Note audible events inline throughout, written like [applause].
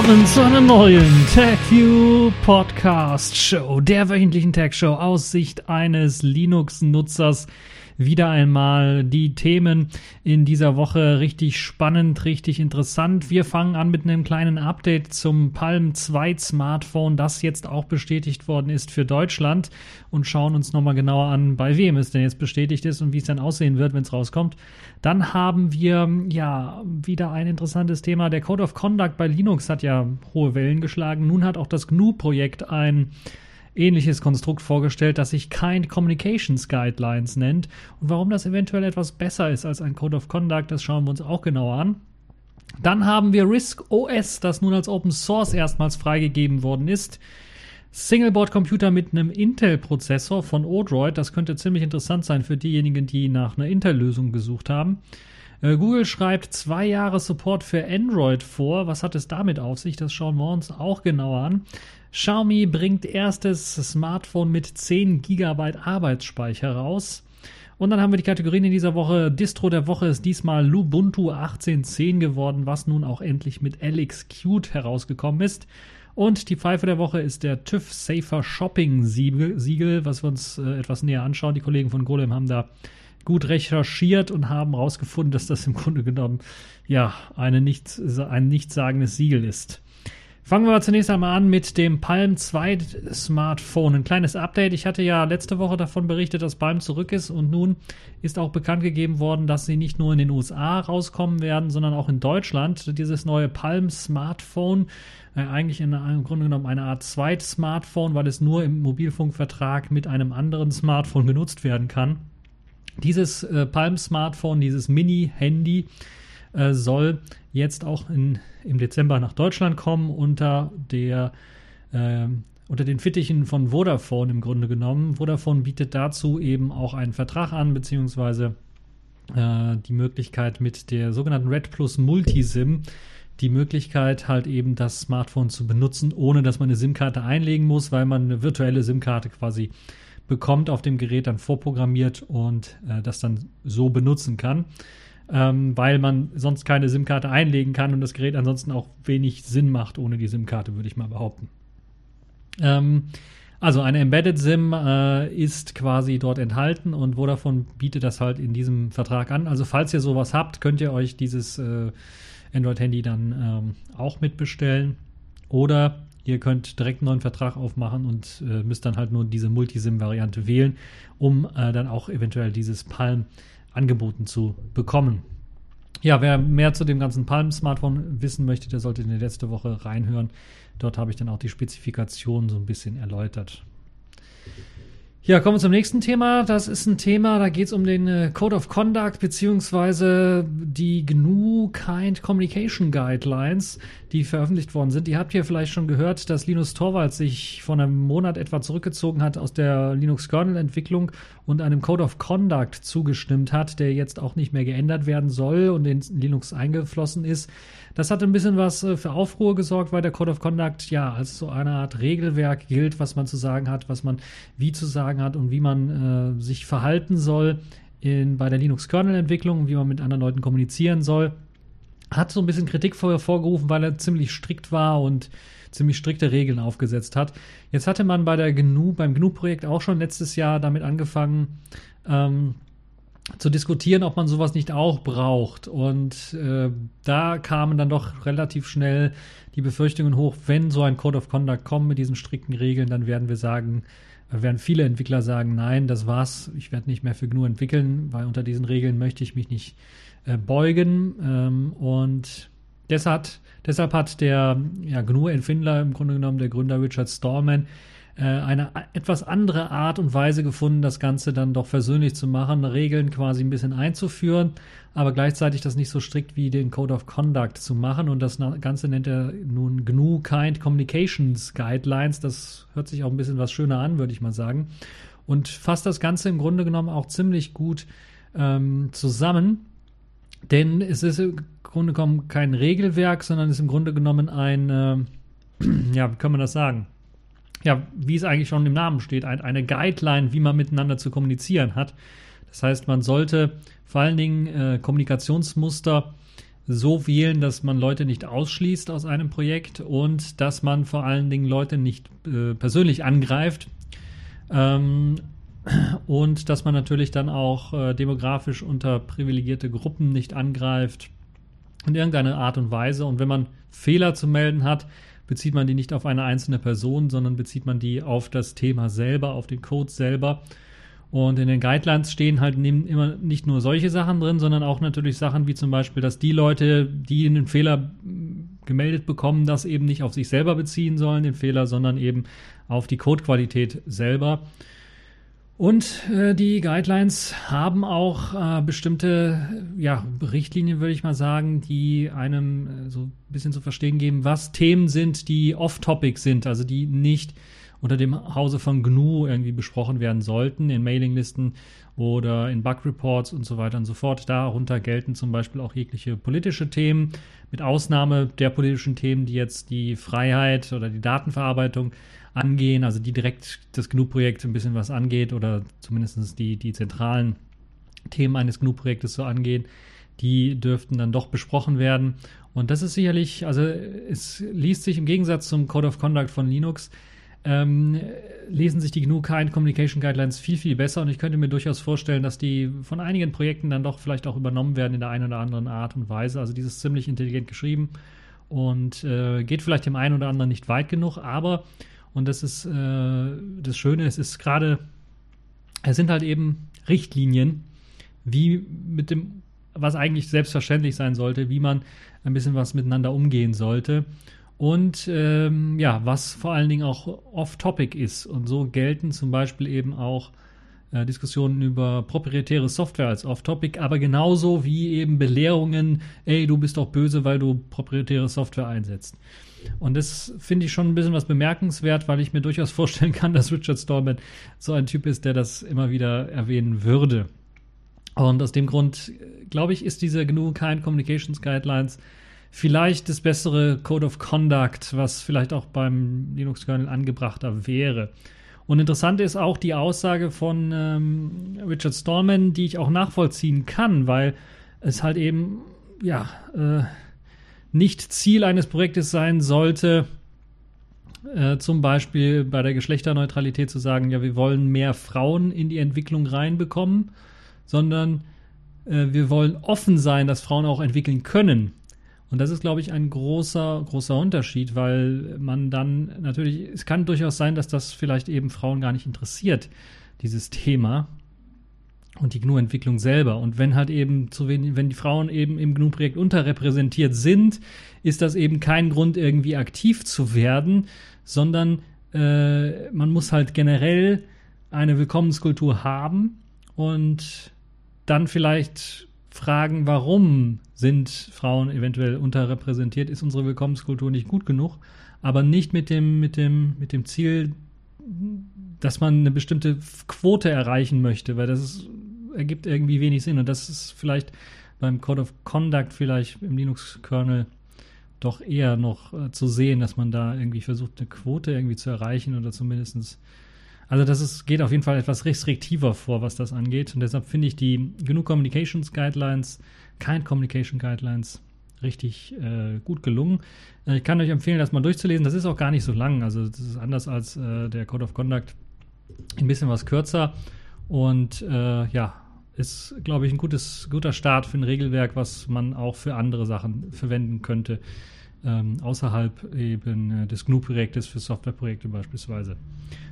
Willkommen zu einer neuen TechView Podcast Show, der wöchentlichen Tech Show aus Sicht eines Linux-Nutzers wieder einmal die Themen in dieser Woche richtig spannend, richtig interessant. Wir fangen an mit einem kleinen Update zum Palm 2 Smartphone, das jetzt auch bestätigt worden ist für Deutschland und schauen uns nochmal genauer an, bei wem es denn jetzt bestätigt ist und wie es dann aussehen wird, wenn es rauskommt. Dann haben wir ja wieder ein interessantes Thema. Der Code of Conduct bei Linux hat ja hohe Wellen geschlagen. Nun hat auch das GNU-Projekt ein ähnliches Konstrukt vorgestellt, das sich Kind Communications Guidelines nennt. Und warum das eventuell etwas besser ist als ein Code of Conduct, das schauen wir uns auch genauer an. Dann haben wir Risk OS, das nun als Open Source erstmals freigegeben worden ist. Singleboard-Computer mit einem Intel-Prozessor von Odroid. Das könnte ziemlich interessant sein für diejenigen, die nach einer Intel-Lösung gesucht haben. Äh, Google schreibt zwei Jahre Support für Android vor. Was hat es damit auf sich? Das schauen wir uns auch genauer an. Xiaomi bringt erstes Smartphone mit 10 GB Arbeitsspeicher raus. Und dann haben wir die Kategorien in dieser Woche. Distro der Woche ist diesmal Lubuntu 1810 geworden, was nun auch endlich mit LXQt herausgekommen ist. Und die Pfeife der Woche ist der TÜV Safer Shopping Siegel, was wir uns äh, etwas näher anschauen. Die Kollegen von Golem haben da gut recherchiert und haben herausgefunden, dass das im Grunde genommen ja eine nicht, ein nichtssagendes Siegel ist. Fangen wir zunächst einmal an mit dem Palm 2 Smartphone. Ein kleines Update. Ich hatte ja letzte Woche davon berichtet, dass Palm zurück ist und nun ist auch bekannt gegeben worden, dass sie nicht nur in den USA rauskommen werden, sondern auch in Deutschland. Dieses neue Palm Smartphone, äh, eigentlich in, im Grunde genommen eine Art Zweit-Smartphone, weil es nur im Mobilfunkvertrag mit einem anderen Smartphone genutzt werden kann. Dieses äh, Palm Smartphone, dieses Mini-Handy, äh, soll jetzt auch in, im Dezember nach Deutschland kommen unter der äh, unter den Fittichen von Vodafone im Grunde genommen. Vodafone bietet dazu eben auch einen Vertrag an, beziehungsweise äh, die Möglichkeit mit der sogenannten Red Plus Multisim, die Möglichkeit halt eben das Smartphone zu benutzen, ohne dass man eine SIM-Karte einlegen muss, weil man eine virtuelle SIM-Karte quasi bekommt auf dem Gerät dann vorprogrammiert und äh, das dann so benutzen kann ähm, weil man sonst keine SIM-Karte einlegen kann und das Gerät ansonsten auch wenig Sinn macht ohne die SIM-Karte, würde ich mal behaupten. Ähm, also eine Embedded SIM äh, ist quasi dort enthalten und Vodafone bietet das halt in diesem Vertrag an. Also falls ihr sowas habt, könnt ihr euch dieses äh, Android-Handy dann ähm, auch mitbestellen. Oder ihr könnt direkt einen neuen Vertrag aufmachen und äh, müsst dann halt nur diese Multisim-Variante wählen, um äh, dann auch eventuell dieses Palm angeboten zu bekommen. Ja, wer mehr zu dem ganzen Palm-Smartphone wissen möchte, der sollte in die letzte Woche reinhören. Dort habe ich dann auch die Spezifikation so ein bisschen erläutert. Ja, kommen wir zum nächsten Thema. Das ist ein Thema, da geht es um den äh, Code of Conduct beziehungsweise die GNU Kind Communication Guidelines, die veröffentlicht worden sind. Ihr habt hier vielleicht schon gehört, dass Linus Torvalds sich vor einem Monat etwa zurückgezogen hat aus der Linux-Kernel-Entwicklung und einem Code of Conduct zugestimmt hat, der jetzt auch nicht mehr geändert werden soll und in Linux eingeflossen ist. Das hat ein bisschen was äh, für Aufruhr gesorgt, weil der Code of Conduct ja als so eine Art Regelwerk gilt, was man zu sagen hat, was man wie zu sagen hat und wie man äh, sich verhalten soll in, bei der Linux-Kernel-Entwicklung, wie man mit anderen Leuten kommunizieren soll. Hat so ein bisschen Kritik vorher vorgerufen, weil er ziemlich strikt war und ziemlich strikte Regeln aufgesetzt hat. Jetzt hatte man bei der GNU, beim GNU-Projekt auch schon letztes Jahr damit angefangen, ähm, zu diskutieren, ob man sowas nicht auch braucht. Und äh, da kamen dann doch relativ schnell die Befürchtungen hoch, wenn so ein Code of Conduct kommt mit diesen strikten Regeln, dann werden wir sagen, werden viele Entwickler sagen, nein, das war's, ich werde nicht mehr für GNU entwickeln, weil unter diesen Regeln möchte ich mich nicht äh, beugen. Ähm, und deshalb, deshalb hat der ja, GNU-Entwickler im Grunde genommen, der Gründer Richard Stallman, eine etwas andere Art und Weise gefunden, das Ganze dann doch versöhnlich zu machen, Regeln quasi ein bisschen einzuführen, aber gleichzeitig das nicht so strikt wie den Code of Conduct zu machen. Und das Ganze nennt er nun GNU Kind Communications Guidelines. Das hört sich auch ein bisschen was schöner an, würde ich mal sagen. Und fasst das Ganze im Grunde genommen auch ziemlich gut ähm, zusammen. Denn es ist im Grunde genommen kein Regelwerk, sondern ist im Grunde genommen ein, äh, [clears throat] ja, wie kann man das sagen? Ja, wie es eigentlich schon im Namen steht, ein, eine Guideline, wie man miteinander zu kommunizieren hat. Das heißt, man sollte vor allen Dingen äh, Kommunikationsmuster so wählen, dass man Leute nicht ausschließt aus einem Projekt und dass man vor allen Dingen Leute nicht äh, persönlich angreift. Ähm, und dass man natürlich dann auch äh, demografisch unterprivilegierte Gruppen nicht angreift in irgendeiner Art und Weise. Und wenn man Fehler zu melden hat, bezieht man die nicht auf eine einzelne Person, sondern bezieht man die auf das Thema selber, auf den Code selber. Und in den Guidelines stehen halt immer nicht nur solche Sachen drin, sondern auch natürlich Sachen wie zum Beispiel, dass die Leute, die einen Fehler gemeldet bekommen, das eben nicht auf sich selber beziehen sollen, den Fehler, sondern eben auf die Codequalität selber. Und äh, die Guidelines haben auch äh, bestimmte ja, Richtlinien, würde ich mal sagen, die einem äh, so ein bisschen zu verstehen geben, was Themen sind, die off-topic sind, also die nicht unter dem Hause von GNU irgendwie besprochen werden sollten, in Mailinglisten oder in Bug-Reports und so weiter und so fort. Darunter gelten zum Beispiel auch jegliche politische Themen, mit Ausnahme der politischen Themen, die jetzt die Freiheit oder die Datenverarbeitung angehen, also die direkt das GNU-Projekt ein bisschen was angeht oder zumindest die, die zentralen Themen eines GNU-Projektes so angehen, die dürften dann doch besprochen werden. Und das ist sicherlich, also es liest sich im Gegensatz zum Code of Conduct von Linux, ähm, lesen sich die GNU Kind Communication Guidelines viel, viel besser und ich könnte mir durchaus vorstellen, dass die von einigen Projekten dann doch vielleicht auch übernommen werden in der einen oder anderen Art und Weise. Also dieses ziemlich intelligent geschrieben und äh, geht vielleicht dem einen oder anderen nicht weit genug, aber und das ist äh, das Schöne, es ist gerade, es sind halt eben Richtlinien, wie mit dem, was eigentlich selbstverständlich sein sollte, wie man ein bisschen was miteinander umgehen sollte. Und ähm, ja, was vor allen Dingen auch off-topic ist. Und so gelten zum Beispiel eben auch äh, Diskussionen über proprietäre Software als off-topic, aber genauso wie eben Belehrungen, ey, du bist doch böse, weil du proprietäre Software einsetzt. Und das finde ich schon ein bisschen was bemerkenswert, weil ich mir durchaus [laughs] vorstellen kann, dass Richard Stallman so ein Typ ist, der das immer wieder erwähnen würde. Und aus dem Grund, glaube ich, ist diese GNU Kind Communications Guidelines vielleicht das bessere Code of Conduct, was vielleicht auch beim Linux-Kernel angebrachter wäre. Und interessant ist auch die Aussage von ähm, Richard Stallman, die ich auch nachvollziehen kann, weil es halt eben, ja, äh, nicht Ziel eines Projektes sein sollte, äh, zum Beispiel bei der Geschlechterneutralität zu sagen, ja, wir wollen mehr Frauen in die Entwicklung reinbekommen, sondern äh, wir wollen offen sein, dass Frauen auch entwickeln können. Und das ist, glaube ich, ein großer, großer Unterschied, weil man dann natürlich, es kann durchaus sein, dass das vielleicht eben Frauen gar nicht interessiert, dieses Thema und die GNU-Entwicklung selber. Und wenn halt eben zu wenig, wenn die Frauen eben im GNU-Projekt unterrepräsentiert sind, ist das eben kein Grund, irgendwie aktiv zu werden, sondern äh, man muss halt generell eine Willkommenskultur haben und dann vielleicht fragen, warum sind Frauen eventuell unterrepräsentiert, ist unsere Willkommenskultur nicht gut genug, aber nicht mit dem, mit dem, mit dem Ziel, dass man eine bestimmte Quote erreichen möchte, weil das ist, ergibt irgendwie wenig Sinn. Und das ist vielleicht beim Code of Conduct vielleicht im Linux-Kernel doch eher noch äh, zu sehen, dass man da irgendwie versucht, eine Quote irgendwie zu erreichen oder zumindestens also das ist, geht auf jeden Fall etwas restriktiver vor, was das angeht. Und deshalb finde ich die GNU Communications Guidelines, Kind Communication Guidelines, richtig äh, gut gelungen. Äh, ich kann euch empfehlen, das mal durchzulesen. Das ist auch gar nicht so lang. Also das ist anders als äh, der Code of Conduct. Ein bisschen was kürzer. Und äh, ja, ist, glaube ich, ein gutes, guter Start für ein Regelwerk, was man auch für andere Sachen verwenden könnte ähm, außerhalb eben äh, des GNU-Projektes für Softwareprojekte beispielsweise.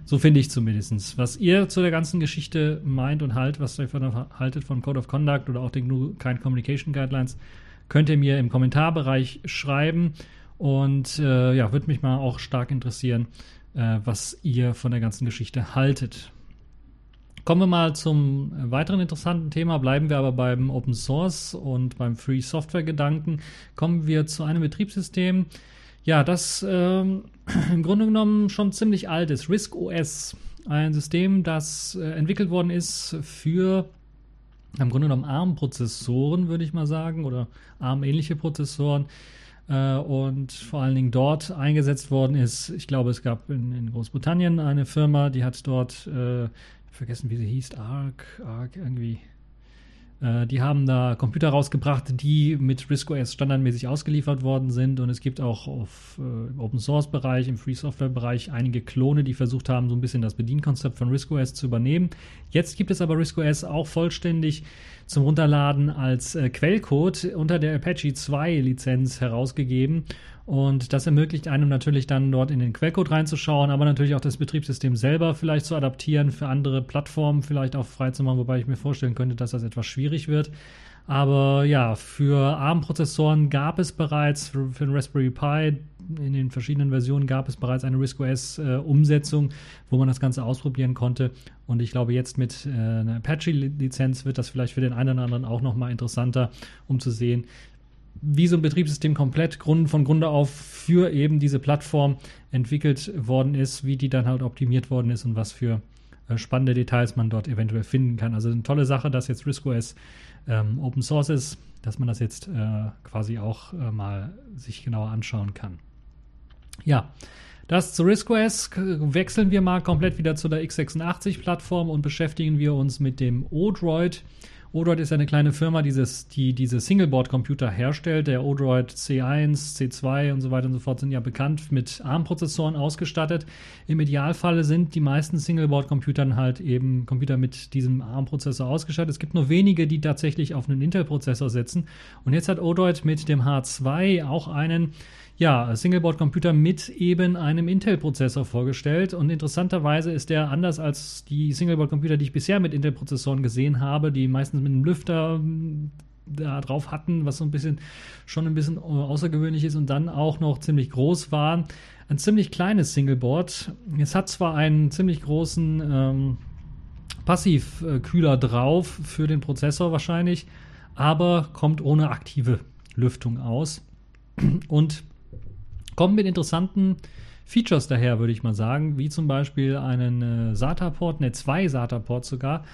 So finde ich zumindest. Was ihr zu der ganzen Geschichte meint und halt, was ihr davon haltet von Code of Conduct oder auch den GNU Kind Communication Guidelines, könnt ihr mir im Kommentarbereich schreiben. Und äh, ja, würde mich mal auch stark interessieren, äh, was ihr von der ganzen Geschichte haltet. Kommen wir mal zum weiteren interessanten Thema, bleiben wir aber beim Open Source und beim Free Software Gedanken. Kommen wir zu einem Betriebssystem, ja, das ähm, [clears throat] im Grunde genommen schon ziemlich alt ist. RISC OS, ein System, das äh, entwickelt worden ist für im Grunde genommen ARM-Prozessoren, würde ich mal sagen, oder ARM-ähnliche Prozessoren äh, und vor allen Dingen dort eingesetzt worden ist. Ich glaube, es gab in, in Großbritannien eine Firma, die hat dort äh, vergessen, wie sie hieß, Arc, Arc irgendwie. Äh, die haben da Computer rausgebracht, die mit Risco OS standardmäßig ausgeliefert worden sind. Und es gibt auch auf äh, im Free Software Bereich einige Klone, die versucht haben, so ein bisschen das Bedienkonzept von Risco OS zu übernehmen. Jetzt gibt es aber Risco OS auch vollständig zum Runterladen als äh, Quellcode unter der Apache 2 Lizenz herausgegeben. Und das ermöglicht einem natürlich dann dort in den Quellcode reinzuschauen, aber natürlich auch das Betriebssystem selber vielleicht zu adaptieren, für andere Plattformen vielleicht auch freizumachen, wobei ich mir vorstellen könnte, dass das etwas schwierig wird. Aber ja, für ARM-Prozessoren gab es bereits, für, für den Raspberry Pi in den verschiedenen Versionen gab es bereits eine RISC-OS-Umsetzung, äh, wo man das Ganze ausprobieren konnte. Und ich glaube, jetzt mit äh, einer Apache-Lizenz wird das vielleicht für den einen oder anderen auch nochmal interessanter, um zu sehen, wie so ein Betriebssystem komplett Grund, von Grunde auf für eben diese Plattform entwickelt worden ist, wie die dann halt optimiert worden ist und was für äh, spannende Details man dort eventuell finden kann. Also eine tolle Sache, dass jetzt RISC-OS ähm, Open Source ist, dass man das jetzt äh, quasi auch äh, mal sich genauer anschauen kann. Ja, das zu RISC-OS wechseln wir mal komplett wieder zu der x86-Plattform und beschäftigen wir uns mit dem Odroid. Odroid ist eine kleine Firma, dieses, die diese Singleboard-Computer herstellt. Der Odroid C1, C2 und so weiter und so fort sind ja bekannt mit ARM-Prozessoren ausgestattet. Im Idealfall sind die meisten Singleboard-Computern halt eben Computer mit diesem ARM-Prozessor ausgestattet. Es gibt nur wenige, die tatsächlich auf einen Intel-Prozessor setzen. Und jetzt hat Odroid mit dem H2 auch einen ja, Singleboard-Computer mit eben einem Intel-Prozessor vorgestellt. Und interessanterweise ist der anders als die Singleboard-Computer, die ich bisher mit Intel-Prozessoren gesehen habe, die meistens mit einem Lüfter hm, da drauf hatten, was so ein bisschen schon ein bisschen außergewöhnlich ist und dann auch noch ziemlich groß war. Ein ziemlich kleines Singleboard. Es hat zwar einen ziemlich großen ähm, Passivkühler drauf für den Prozessor wahrscheinlich, aber kommt ohne aktive Lüftung aus. Und kommen mit interessanten Features daher, würde ich mal sagen, wie zum Beispiel einen äh, SATA-Port, ne, zwei SATA-Ports sogar,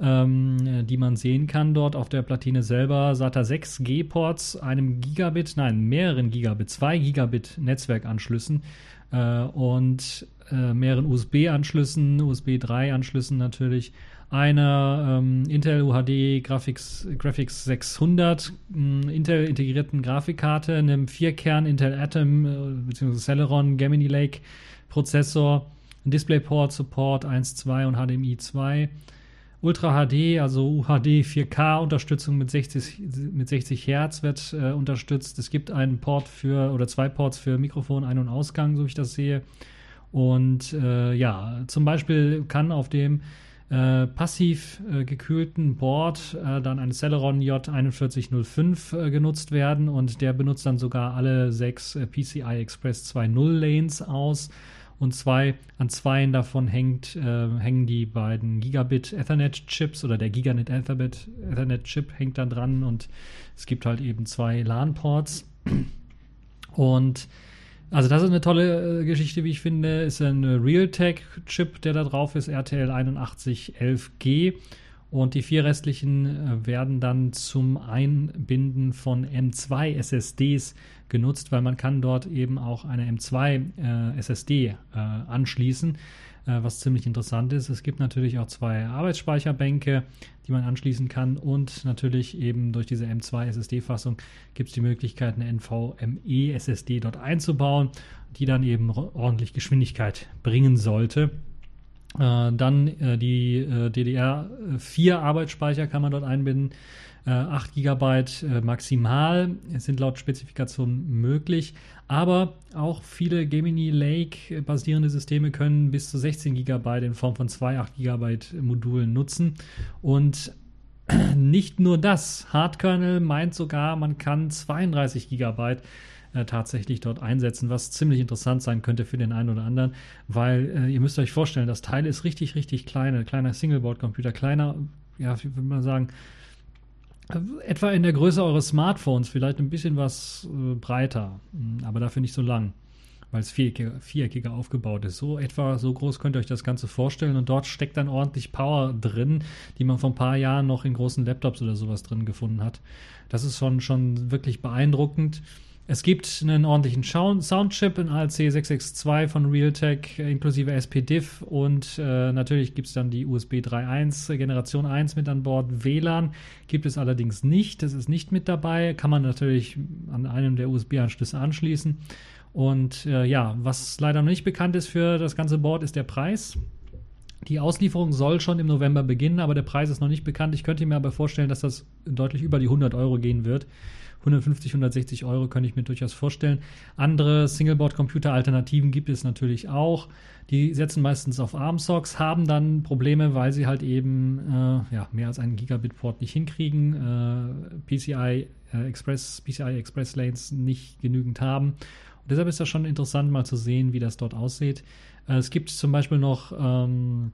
ähm, die man sehen kann dort auf der Platine selber. SATA 6 G-Ports, einem Gigabit, nein, mehreren Gigabit, zwei Gigabit Netzwerkanschlüssen äh, und äh, mehreren USB-Anschlüssen, USB 3 Anschlüssen natürlich einer ähm, Intel UHD Graphics, Graphics 600 äh, Intel integrierten Grafikkarte, einem Vierkern Intel Atom äh, bzw. Celeron Gemini Lake Prozessor, DisplayPort Support 1.2 und HDMI 2. Ultra HD, also UHD 4K Unterstützung mit 60, mit 60 Hertz wird äh, unterstützt. Es gibt einen Port für oder zwei Ports für Mikrofon Ein- und Ausgang, so wie ich das sehe. Und äh, ja, zum Beispiel kann auf dem äh, passiv äh, gekühlten Board äh, dann ein Celeron J4105 äh, genutzt werden. Und der benutzt dann sogar alle sechs äh, PCI Express 2.0 Lanes aus. Und zwei an zweien davon hängt, hängen die beiden Gigabit Ethernet Chips oder der Giganet Ethernet, Ethernet Chip hängt dann dran. Und es gibt halt eben zwei LAN Ports und also das ist eine tolle äh, Geschichte, wie ich finde. Ist ein Realtek-Chip, der da drauf ist, RTL 8111G. Und die vier restlichen äh, werden dann zum Einbinden von M2 SSDs genutzt, weil man kann dort eben auch eine M2 äh, SSD äh, anschließen. Äh, was ziemlich interessant ist. Es gibt natürlich auch zwei Arbeitsspeicherbänke, die man anschließen kann und natürlich eben durch diese M2 SSD-Fassung gibt es die Möglichkeit, eine NVMe SSD dort einzubauen, die dann eben ordentlich Geschwindigkeit bringen sollte. Äh, dann äh, die äh, DDR4 Arbeitsspeicher kann man dort einbinden. 8 GB maximal sind laut Spezifikation möglich. Aber auch viele Gemini Lake basierende Systeme können bis zu 16 GB in Form von zwei 8 GB Modulen nutzen. Und [clears throat] nicht nur das, Hardkernel meint sogar, man kann 32 GB äh, tatsächlich dort einsetzen, was ziemlich interessant sein könnte für den einen oder anderen, weil äh, ihr müsst euch vorstellen, das Teil ist richtig, richtig klein, ein kleiner Singleboard-Computer, kleiner, ja, wie würde man sagen, etwa in der Größe eures Smartphones, vielleicht ein bisschen was äh, breiter, hm, aber dafür nicht so lang, weil es viereckiger, viereckiger aufgebaut ist. So etwa so groß könnt ihr euch das Ganze vorstellen und dort steckt dann ordentlich Power drin, die man vor ein paar Jahren noch in großen Laptops oder sowas drin gefunden hat. Das ist schon, schon wirklich beeindruckend. Es gibt einen ordentlichen Soundchip, ein ALC662 von Realtek inklusive SPDIF und äh, natürlich gibt es dann die USB 3.1 Generation 1 mit an Bord. WLAN gibt es allerdings nicht, das ist nicht mit dabei, kann man natürlich an einem der USB-Anschlüsse anschließen. Und äh, ja, was leider noch nicht bekannt ist für das ganze Board, ist der Preis. Die Auslieferung soll schon im November beginnen, aber der Preis ist noch nicht bekannt. Ich könnte mir aber vorstellen, dass das deutlich über die 100 Euro gehen wird. 150, 160 Euro könnte ich mir durchaus vorstellen. Andere Singleboard-Computer-Alternativen gibt es natürlich auch. Die setzen meistens auf ARM-Socks, haben dann Probleme, weil sie halt eben äh, ja, mehr als einen Gigabit-Port nicht hinkriegen, äh, PCI äh, Express, PCI Express Lanes nicht genügend haben. Und deshalb ist das schon interessant, mal zu sehen, wie das dort aussieht. Äh, es gibt zum Beispiel noch ähm,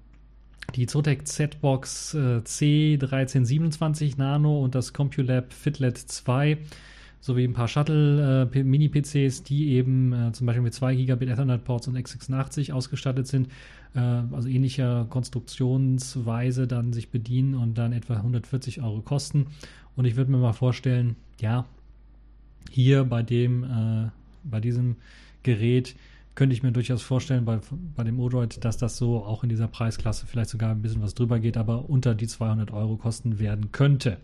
die Zotac Z-Box äh, C1327 Nano und das CompuLab Fitlet 2 sowie ein paar Shuttle äh, die eben äh, zum Beispiel mit 2 Gigabit Ethernet-Ports und x86 ausgestattet sind, äh, also ähnlicher Konstruktionsweise dann sich bedienen und dann etwa 140 Euro kosten. Und ich würde mir mal vorstellen, ja, hier bei dem, äh, bei diesem Gerät könnte ich mir durchaus vorstellen bei, bei dem Odroid, dass das so auch in dieser Preisklasse vielleicht sogar ein bisschen was drüber geht, aber unter die 200 Euro kosten werden könnte.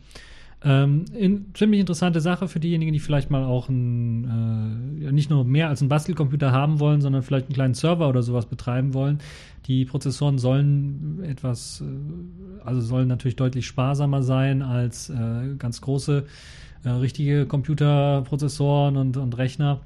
Ähm, in, ziemlich interessante Sache für diejenigen, die vielleicht mal auch ein, äh, nicht nur mehr als einen Bastelcomputer haben wollen, sondern vielleicht einen kleinen Server oder sowas betreiben wollen. Die Prozessoren sollen etwas, äh, also sollen natürlich deutlich sparsamer sein als äh, ganz große, äh, richtige Computerprozessoren und, und Rechner.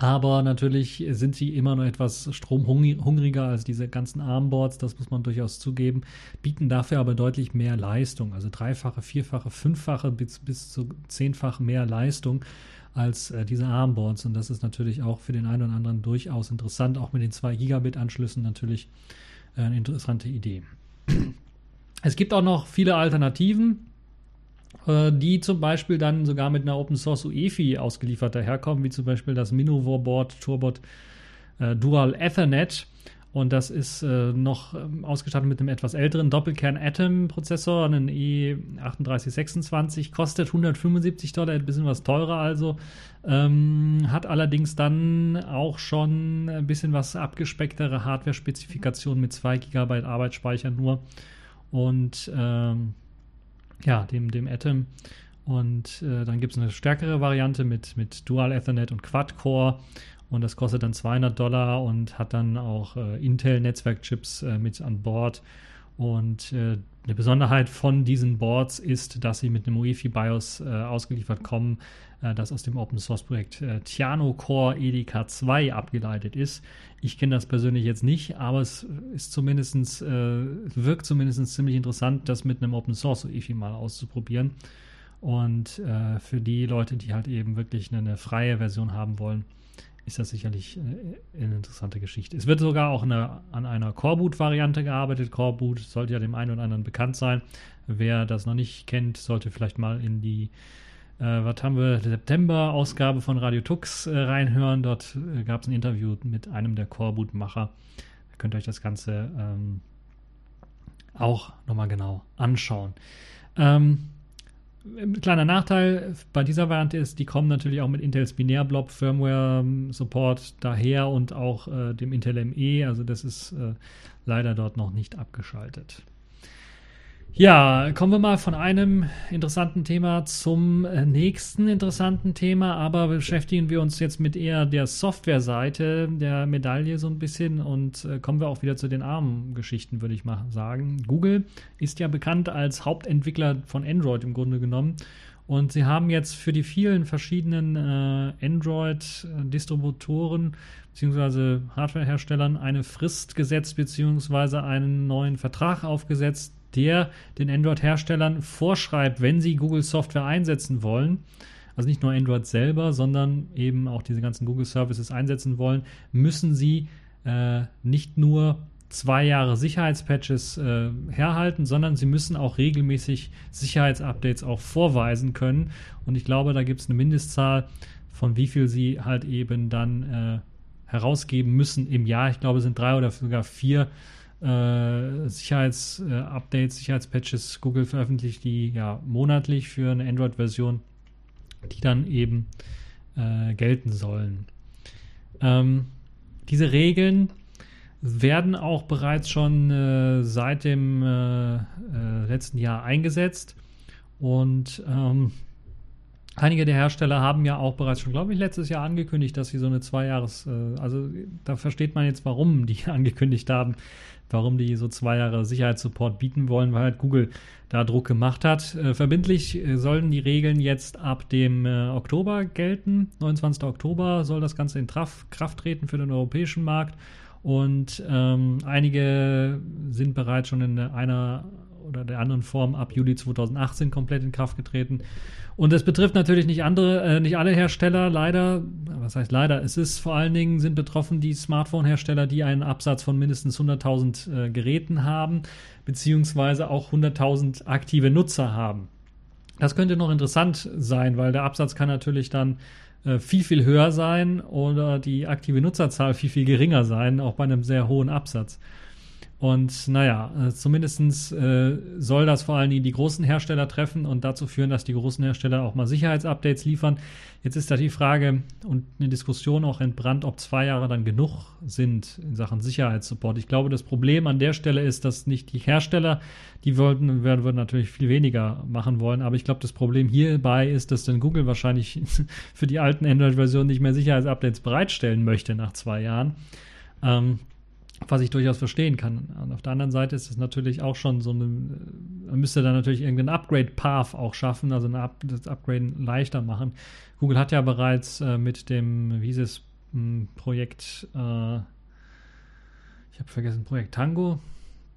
Aber natürlich sind sie immer noch etwas stromhungriger als diese ganzen Armboards, das muss man durchaus zugeben, bieten dafür aber deutlich mehr Leistung, also dreifache, vierfache, fünffache bis, bis zu zehnfach mehr Leistung als äh, diese Armboards. Und das ist natürlich auch für den einen oder anderen durchaus interessant, auch mit den 2 Gigabit-Anschlüssen natürlich äh, eine interessante Idee. [clears throat] Es gibt auch noch viele Alternativen. Äh, die zum Beispiel dann sogar mit einer Open Source UEFI ausgeliefert daherkommen, wie zum Beispiel das Minovore Board Turbot äh, Dual Ethernet. Und das ist äh, noch ähm, ausgestattet mit einem etwas älteren Doppelkern Atom Prozessor, einen E3826, kostet 175 Dollar, ein bisschen was teurer also. Ähm, hat allerdings dann auch schon ein bisschen was abgespecktere Hardware-Spezifikationen mit 2 GB Arbeitsspeicher nur. Und ähm, ja, dem, dem Atom. Und äh, dann gibt es eine stärkere Variante mit, mit Dual Ethernet und Quad-Core. Und das kostet dann 200 Dollar und hat dann auch äh, Intel-Netzwerkchips äh, mit an Bord. Und äh, eine Besonderheit von diesen Boards ist, dass sie mit einem UEFI BIOS äh, ausgeliefert kommen, äh, das aus dem Open Source Projekt äh, Tiano Core EDK 2 abgeleitet ist. Ich kenne das persönlich jetzt nicht, aber es ist zumindestens, äh, wirkt zumindest ziemlich interessant, das mit einem Open Source UEFI mal auszuprobieren. Und äh, für die Leute, die halt eben wirklich eine, eine freie Version haben wollen, ist das sicherlich äh, eine interessante Geschichte. Es wird sogar auch eine, an einer Coreboot-Variante gearbeitet. Coreboot sollte ja dem einen oder anderen bekannt sein. Wer das noch nicht kennt, sollte vielleicht mal in die, äh, was haben wir, September-Ausgabe von Radio Tux äh, reinhören. Dort äh, gab es ein Interview mit einem der Coreboot-Macher. Da könnt ihr euch das Ganze ähm, auch nochmal genau anschauen. Ähm, Kleiner Nachteil bei dieser Variante ist, die kommen natürlich auch mit Intels Binärblob Firmware Support daher und auch äh, dem Intel ME, also das ist äh, leider dort noch nicht abgeschaltet. Ja, kommen wir mal von einem interessanten Thema zum äh, nächsten interessanten Thema, aber beschäftigen wir uns jetzt mit eher der Softwareseite der Medaille so ein bisschen und äh, kommen wir auch wieder zu den armen Geschichten, würde ich mal sagen. Google ist ja bekannt als Hauptentwickler von Android im Grunde genommen und sie haben jetzt für die vielen verschiedenen äh, Android-Distributoren bzw. Hardwareherstellern eine Frist gesetzt bzw. einen neuen Vertrag aufgesetzt, der den Android-Herstellern vorschreibt, wenn sie Google Software einsetzen wollen, also nicht nur Android selber, sondern eben auch diese ganzen Google Services einsetzen wollen, müssen sie äh, nicht nur zwei Jahre Sicherheitspatches äh, herhalten, sondern sie müssen auch regelmäßig Sicherheitsupdates auch vorweisen können. Und ich glaube, da gibt es eine Mindestzahl, von wie viel sie halt eben dann äh, herausgeben müssen im Jahr. Ich glaube, es sind drei oder sogar vier äh, Sicherheitsupdates, Sicherheitspatches. Google veröffentlicht die ja monatlich für eine Android-Version, die dann eben äh, gelten sollen. Ähm, diese Regeln werden auch bereits schon äh, seit dem äh, äh, letzten Jahr eingesetzt und ähm, einige der Hersteller haben ja auch bereits schon, glaube ich, letztes Jahr angekündigt, dass sie so eine Zweijahres, äh, also da versteht man jetzt, warum die [laughs] angekündigt haben, warum die so zwei Jahre Sicherheitssupport bieten wollen, weil halt Google da Druck gemacht hat. Äh, verbindlich äh, sollen die Regeln jetzt ab dem Oktober gelten. 29. Oktober soll das Ganze in Traf Kraft treten für den europäischen Markt. Und ähm, einige sind bereits schon in einer oder der anderen Form ab Juli 2018 komplett in Kraft getreten. Und es betrifft natürlich nicht andere, äh, nicht alle Hersteller, leider. Was heißt leider? Es ist vor allen Dingen sind betroffen die Smartphone-Hersteller, die einen Absatz von mindestens 100.000 äh, Geräten haben, beziehungsweise auch 100.000 aktive Nutzer haben. Das könnte noch interessant sein, weil der Absatz kann natürlich dann äh, viel, viel höher sein oder die aktive Nutzerzahl viel, viel geringer sein, auch bei einem sehr hohen Absatz. Und naja, äh, zumindest äh, soll das vor allen Dingen die großen Hersteller treffen und dazu führen, dass die großen Hersteller auch mal Sicherheitsupdates liefern. Jetzt ist da die Frage und eine Diskussion auch entbrannt, ob zwei Jahre dann genug sind in Sachen Sicherheitssupport. Ich glaube, das Problem an der Stelle ist, dass nicht die Hersteller, die wollten, würden, würden natürlich viel weniger machen wollen, aber ich glaube, das Problem hierbei ist, dass dann Google wahrscheinlich [laughs] für die alten Android-Versionen nicht mehr Sicherheitsupdates bereitstellen möchte nach zwei Jahren. Ähm, was ich durchaus verstehen kann. Und auf der anderen Seite ist es natürlich auch schon so eine, man müsste dann natürlich irgendeinen Upgrade-Path auch schaffen, also Up, das Upgraden leichter machen. Google hat ja bereits äh, mit dem, wie hieß es, hm, Projekt, äh, ich habe vergessen, Projekt Tango,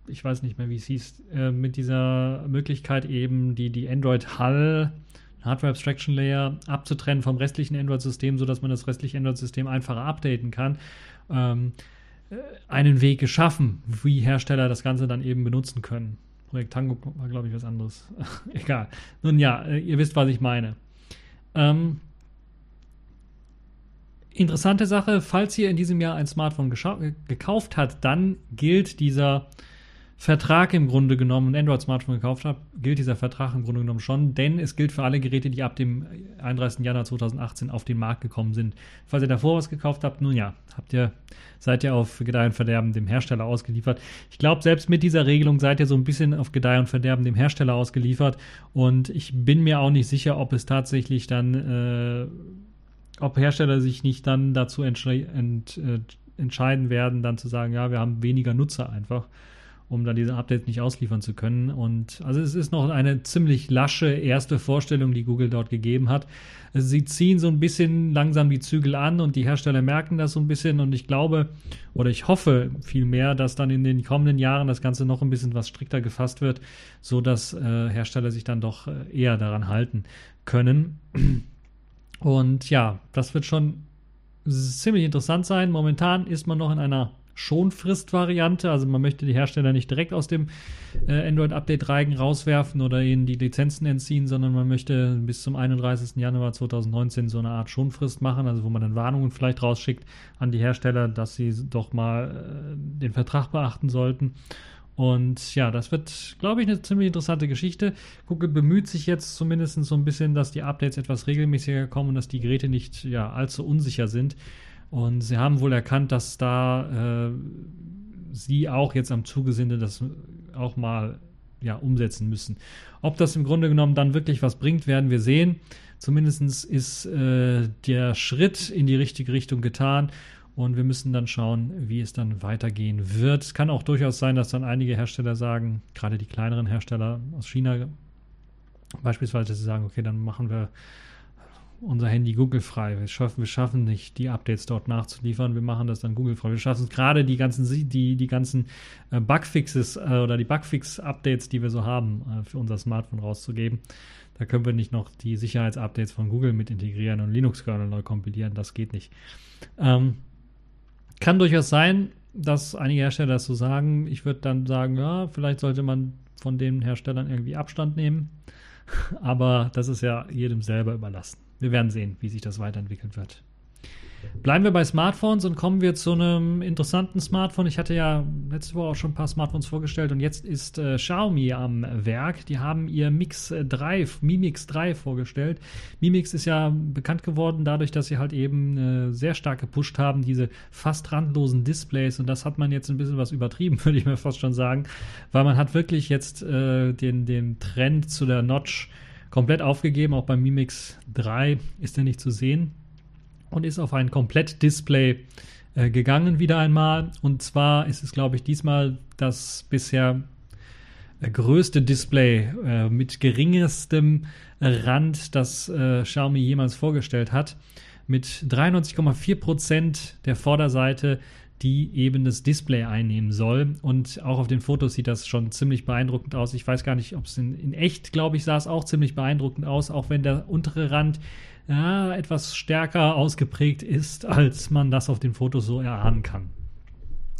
ich weiß nicht mehr, wie es hieß, äh, mit dieser Möglichkeit eben die, die Android Hull Hardware Abstraction Layer abzutrennen vom restlichen Android-System, sodass man das restliche Android-System einfacher updaten kann. Ähm, äh, einen Weg geschaffen, wie Hersteller das Ganze dann eben benutzen können. Projekt Tango war, glaube ich, was anderes. [laughs] Egal. Nun ja, äh, ihr wisst, was ich meine. Ähm, interessante Sache, falls ihr in diesem Jahr ein Smartphone gekauft habt, dann gilt dieser Vertrag im Grunde genommen ein Android-Smartphone gekauft habt, gilt dieser Vertrag im Grunde genommen schon, denn es gilt für alle Geräte, die ab dem 31. Januar 2018 auf den Markt gekommen sind. Falls ihr davor was gekauft habt, nun ja, habt ihr, seid ihr auf Gedeih und Verderben dem Hersteller ausgeliefert. Ich glaube, selbst mit dieser Regelung seid ihr so ein bisschen auf Gedeih und Verderben dem Hersteller ausgeliefert und ich bin mir auch nicht sicher, ob es tatsächlich dann, äh, ob Hersteller sich nicht dann dazu ent, ent, äh, entscheiden werden, dann zu sagen, ja, wir haben weniger Nutzer einfach um dann diese Updates nicht ausliefern zu können. Und also es ist noch eine ziemlich lasche erste Vorstellung, die Google dort gegeben hat. Also sie ziehen so ein bisschen langsam die Zügel an und die Hersteller merken das so ein bisschen und ich glaube oder ich hoffe vielmehr, dass dann in den kommenden Jahren das Ganze noch ein bisschen was strikter gefasst wird, so dass äh, Hersteller sich dann doch äh, eher daran halten können. Und ja, das wird schon ziemlich interessant sein. Momentan ist man noch in einer Schonfrist-Variante. Also man möchte die Hersteller nicht direkt aus dem äh, Android-Update-Reigen rauswerfen oder ihnen die Lizenzen entziehen, sondern man möchte bis zum 31. Januar 2019 so eine Art Schonfrist machen, also wo man dann Warnungen vielleicht rausschickt an die Hersteller, dass sie doch mal äh, den Vertrag beachten sollten. Und ja, das wird, glaube ich, eine ziemlich interessante Geschichte. Google bemüht sich jetzt zumindest so ein bisschen, dass die Updates etwas regelmäßiger kommen und dass die Geräte nicht ja, allzu unsicher sind. Und sie haben wohl erkannt, dass da äh, sie auch jetzt am Zuge sind, das auch mal ja, umsetzen müssen. Ob das im Grunde genommen dann wirklich was bringt, werden wir sehen. Zumindest ist äh, der Schritt in die richtige Richtung getan und wir müssen dann schauen, wie es dann weitergehen wird. Es kann auch durchaus sein, dass dann einige Hersteller sagen, gerade die kleineren Hersteller aus China beispielsweise, sie sagen, okay, dann machen wir unser Handy Google-frei. Wir schaffen, wir schaffen nicht, die Updates dort nachzuliefern. Wir machen das dann Google-frei. Wir schaffen es gerade die ganzen, die, die ganzen äh, Bugfixes äh, oder die Bugfix-Updates, die wir so haben, äh, für unser Smartphone rauszugeben. Da können wir nicht noch die Sicherheitsupdates von Google mit integrieren und Linux-Kernel neu kompilieren. Das geht nicht. Ähm, kann durchaus sein, dass einige Hersteller das so sagen. Ich würde dann sagen, ja, vielleicht sollte man von den Herstellern irgendwie Abstand nehmen. [laughs] Aber das ist ja jedem selber überlassen wir werden sehen, wie sich das weiterentwickeln wird. Bleiben wir bei Smartphones und kommen wir zu einem interessanten Smartphone. Ich hatte ja letzte Woche auch schon ein paar Smartphones vorgestellt und jetzt ist äh, Xiaomi am Werk. Die haben ihr Mix 3, Mi Mix 3 vorgestellt. Mi Mix ist ja bekannt geworden dadurch, dass sie halt eben äh, sehr stark gepusht haben, diese fast randlosen Displays und das hat man jetzt ein bisschen was übertrieben, [laughs] würde ich mir fast schon sagen, weil man hat wirklich jetzt äh, den, den Trend zu der Notch komplett aufgegeben. Auch beim Mi Mix 3 ist er nicht zu sehen und ist auf ein Komplett-Display äh, gegangen wieder einmal. Und zwar ist es, glaube ich, diesmal das bisher äh, größte Display äh, mit geringestem Rand, das äh, Xiaomi jemals vorgestellt hat. Mit 93,4% der Vorderseite, die eben das Display einnehmen soll. Und auch auf den Fotos sieht das schon ziemlich beeindruckend aus. Ich weiß gar nicht, ob es in, in echt, glaube ich, sah es auch ziemlich beeindruckend aus, auch wenn der untere Rand ja, etwas stärker ausgeprägt ist, als man das auf den Fotos so erahnen kann.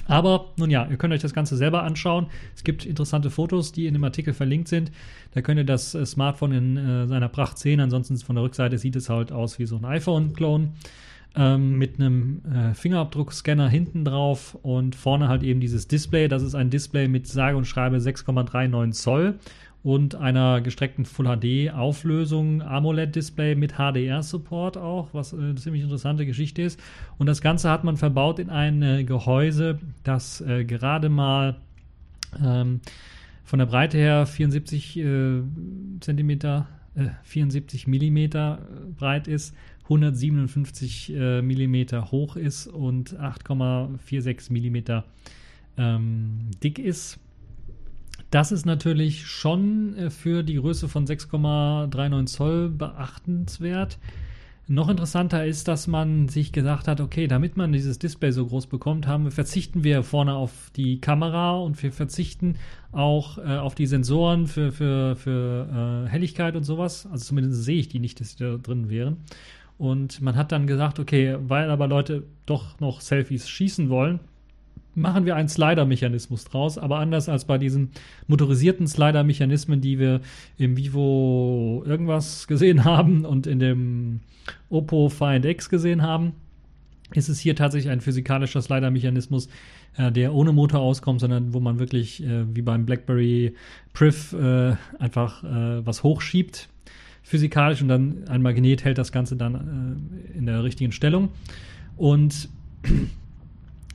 Aber nun ja, ihr könnt euch das Ganze selber anschauen. Es gibt interessante Fotos, die in dem Artikel verlinkt sind. Da könnt ihr das äh, Smartphone in äh, seiner Pracht sehen. Ansonsten von der Rückseite sieht es halt aus wie so ein iPhone-Clone ähm, mit einem äh, Fingerabdruckscanner hinten drauf und vorne halt eben dieses Display. Das ist ein Display mit sage und schreibe 6,39 Zoll und einer gestreckten Full HD Auflösung AMOLED Display mit HDR Support auch, was eine ziemlich interessante Geschichte ist. Und das Ganze hat man verbaut in ein äh, Gehäuse, das äh, gerade mal ähm, von der Breite her 74 äh, Zentimeter, 74 Millimeter breit ist, 157 äh, Millimeter hoch ist und 8,46 Millimeter ähm, dick ist. Das ist natürlich schon äh, für die Größe von 6,39 Zoll beachtenswert. Noch interessanter ist, dass man sich gesagt hat, okay, damit man dieses Display so groß bekommt, haben verzichten wir vorne auf die Kamera und wir verzichten auch äh, auf die Sensoren für, für, für äh, Helligkeit und sowas. Also zumindest sehe ich die nicht, dass die da drin wären. Und man hat dann gesagt, okay, weil aber Leute doch noch Selfies schießen wollen, machen wir einen Slider-Mechanismus draus, aber anders als bei diesen motorisierten Slider-Mechanismen, die wir im Vivo irgendwas gesehen [laughs] haben und in dem Oppo Find X gesehen haben, ist es hier tatsächlich ein physikalischer Slider-Mechanismus, äh, der ohne Motor auskommt, sondern wo man wirklich äh, wie beim BlackBerry Priv äh, einfach äh, was hochschiebt physikalisch und dann ein Magnet hält das Ganze dann äh, in der richtigen Stellung. Und